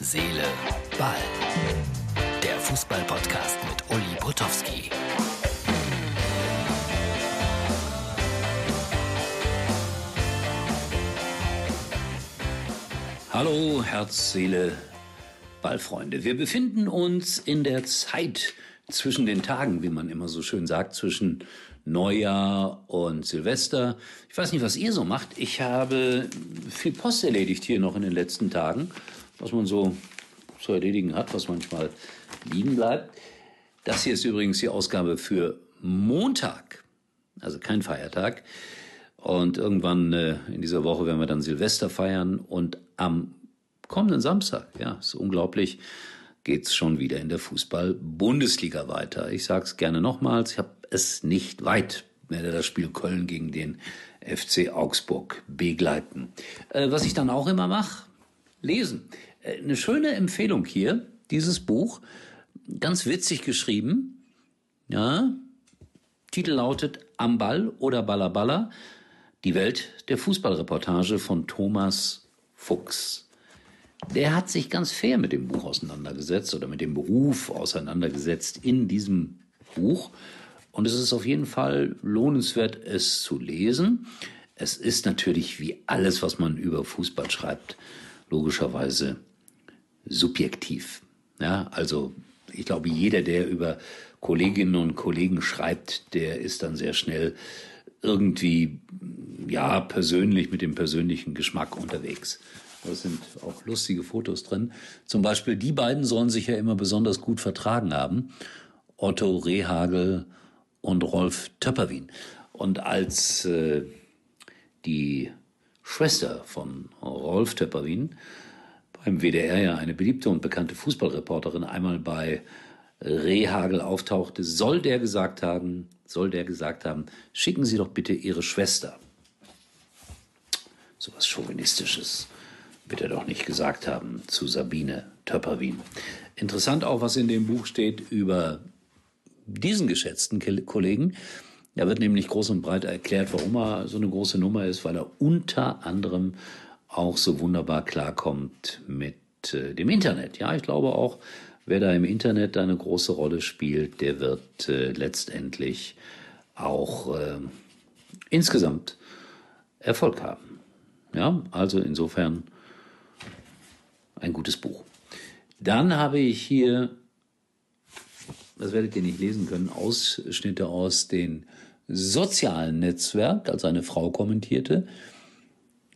Seele, Ball. Der Fußball-Podcast mit Uli Potowski. Hallo, Herz, Seele, Ballfreunde. Wir befinden uns in der Zeit zwischen den Tagen, wie man immer so schön sagt, zwischen Neujahr und Silvester. Ich weiß nicht, was ihr so macht. Ich habe viel Post erledigt hier noch in den letzten Tagen, was man so zu erledigen hat, was manchmal liegen bleibt. Das hier ist übrigens die Ausgabe für Montag, also kein Feiertag. Und irgendwann äh, in dieser Woche werden wir dann Silvester feiern und am kommenden Samstag, ja, ist unglaublich, geht's schon wieder in der Fußball-Bundesliga weiter. Ich sage es gerne nochmals, ich habe es nicht weit, werde das Spiel Köln gegen den FC Augsburg begleiten. Äh, was ich dann auch immer mache, lesen. Eine schöne Empfehlung hier, dieses Buch, ganz witzig geschrieben. Ja, Titel lautet Am Ball oder Ballaballa, die Welt der Fußballreportage von Thomas Fuchs der hat sich ganz fair mit dem Buch auseinandergesetzt oder mit dem Beruf auseinandergesetzt in diesem Buch. Und es ist auf jeden Fall lohnenswert, es zu lesen. Es ist natürlich wie alles, was man über Fußball schreibt, logischerweise subjektiv. Ja, also ich glaube, jeder, der über Kolleginnen und Kollegen schreibt, der ist dann sehr schnell irgendwie, ja, persönlich mit dem persönlichen Geschmack unterwegs. Da sind auch lustige Fotos drin. Zum Beispiel, die beiden sollen sich ja immer besonders gut vertragen haben. Otto Rehagel und Rolf Töpperwien. Und als äh, die Schwester von Rolf Töpperwien beim WDR ja eine beliebte und bekannte Fußballreporterin einmal bei Rehagel auftauchte, soll der gesagt haben, soll der gesagt haben, schicken Sie doch bitte Ihre Schwester. So was Chauvinistisches wird er doch nicht gesagt haben zu Sabine Töpperwien. Interessant auch, was in dem Buch steht über diesen geschätzten Kollegen. Da wird nämlich groß und breit erklärt, warum er so eine große Nummer ist, weil er unter anderem auch so wunderbar klarkommt mit äh, dem Internet. Ja, ich glaube auch, wer da im Internet eine große Rolle spielt, der wird äh, letztendlich auch äh, insgesamt Erfolg haben. Ja, also insofern ein gutes Buch. Dann habe ich hier, das werdet ihr nicht lesen können, Ausschnitte aus den sozialen Netzwerk, als eine Frau kommentierte.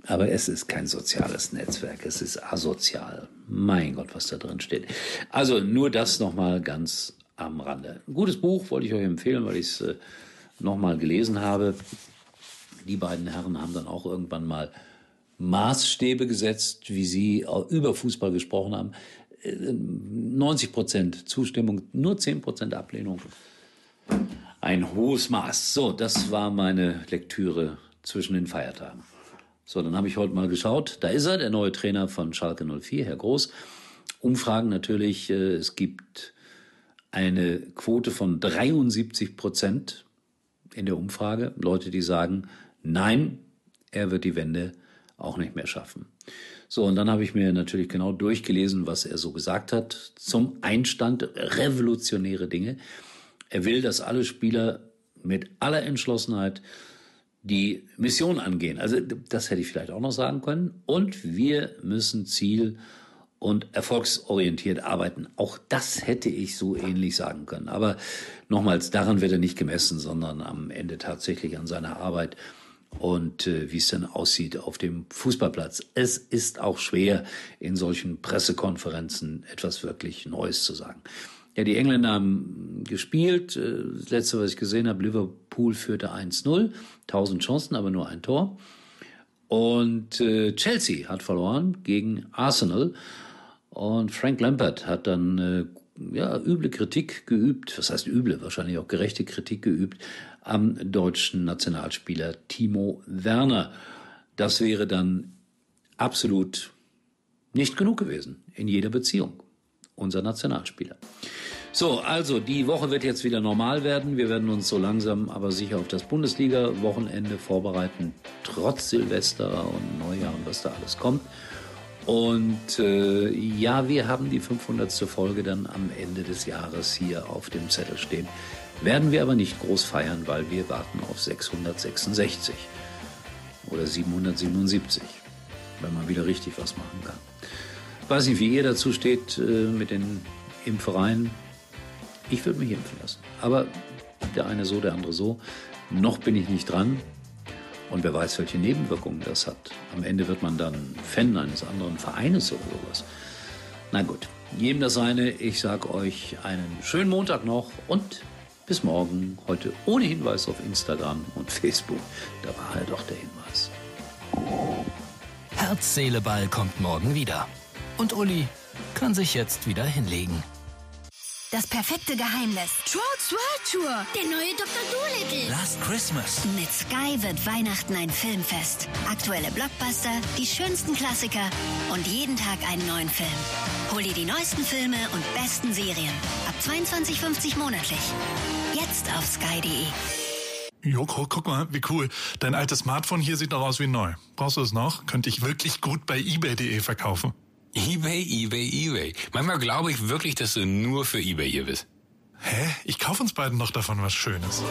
Aber es ist kein soziales Netzwerk, es ist asozial. Mein Gott, was da drin steht. Also nur das nochmal ganz am Rande. Ein gutes Buch wollte ich euch empfehlen, weil ich es äh, nochmal gelesen habe. Die beiden Herren haben dann auch irgendwann mal Maßstäbe gesetzt, wie Sie über Fußball gesprochen haben. 90 äh, Prozent Zustimmung, nur 10 Prozent Ablehnung. Ein hohes Maß. So, das war meine Lektüre zwischen den Feiertagen. So, dann habe ich heute mal geschaut. Da ist er, der neue Trainer von Schalke 04, Herr Groß. Umfragen natürlich. Äh, es gibt eine Quote von 73 Prozent in der Umfrage. Leute, die sagen, nein, er wird die Wende auch nicht mehr schaffen. So, und dann habe ich mir natürlich genau durchgelesen, was er so gesagt hat zum Einstand, revolutionäre Dinge. Er will, dass alle Spieler mit aller Entschlossenheit die Mission angehen. Also das hätte ich vielleicht auch noch sagen können. Und wir müssen ziel- und erfolgsorientiert arbeiten. Auch das hätte ich so ähnlich sagen können. Aber nochmals, daran wird er nicht gemessen, sondern am Ende tatsächlich an seiner Arbeit und äh, wie es dann aussieht auf dem Fußballplatz. Es ist auch schwer, in solchen Pressekonferenzen etwas wirklich Neues zu sagen. Ja, die Engländer haben gespielt. Äh, das letzte, was ich gesehen habe, Liverpool führte 1-0. 1000 Chancen, aber nur ein Tor. Und äh, Chelsea hat verloren gegen Arsenal. Und Frank Lampard hat dann äh, ja, üble Kritik geübt, was heißt üble, wahrscheinlich auch gerechte Kritik geübt am deutschen Nationalspieler Timo Werner. Das wäre dann absolut nicht genug gewesen in jeder Beziehung. Unser Nationalspieler. So, also die Woche wird jetzt wieder normal werden. Wir werden uns so langsam aber sicher auf das Bundesliga-Wochenende vorbereiten, trotz Silvester und Neujahr und was da alles kommt. Und äh, ja, wir haben die 500. Folge dann am Ende des Jahres hier auf dem Zettel stehen. Werden wir aber nicht groß feiern, weil wir warten auf 666 oder 777, wenn man wieder richtig was machen kann. Weiß nicht, wie ihr dazu steht äh, mit den Impfereien. Ich würde mich impfen lassen. Aber der eine so, der andere so. Noch bin ich nicht dran. Und wer weiß, welche Nebenwirkungen das hat. Am Ende wird man dann Fan eines anderen Vereines oder sowas. Na gut, jedem das seine. Ich sage euch einen schönen Montag noch und bis morgen. Heute ohne Hinweis auf Instagram und Facebook. Da war halt doch der Hinweis. Herz, Seele, Ball kommt morgen wieder. Und Uli kann sich jetzt wieder hinlegen. Das perfekte Geheimnis. Trolls World Tour. Der neue Dr. Dolittle. Last Christmas. Mit Sky wird Weihnachten ein Filmfest. Aktuelle Blockbuster, die schönsten Klassiker und jeden Tag einen neuen Film. Hol dir die neuesten Filme und besten Serien. Ab 22,50 monatlich. Jetzt auf sky.de. Joko, guck mal, wie cool. Dein altes Smartphone hier sieht noch aus wie neu. Brauchst du es noch? Könnte ich wirklich gut bei eBay.de verkaufen. eBay, eBay, eBay. Manchmal glaube ich wirklich, dass du nur für eBay hier bist. Hä? Ich kaufe uns beiden noch davon was Schönes.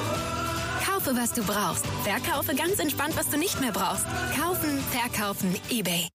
Kaufe, was du brauchst. Verkaufe ganz entspannt, was du nicht mehr brauchst. Kaufen, verkaufen, eBay.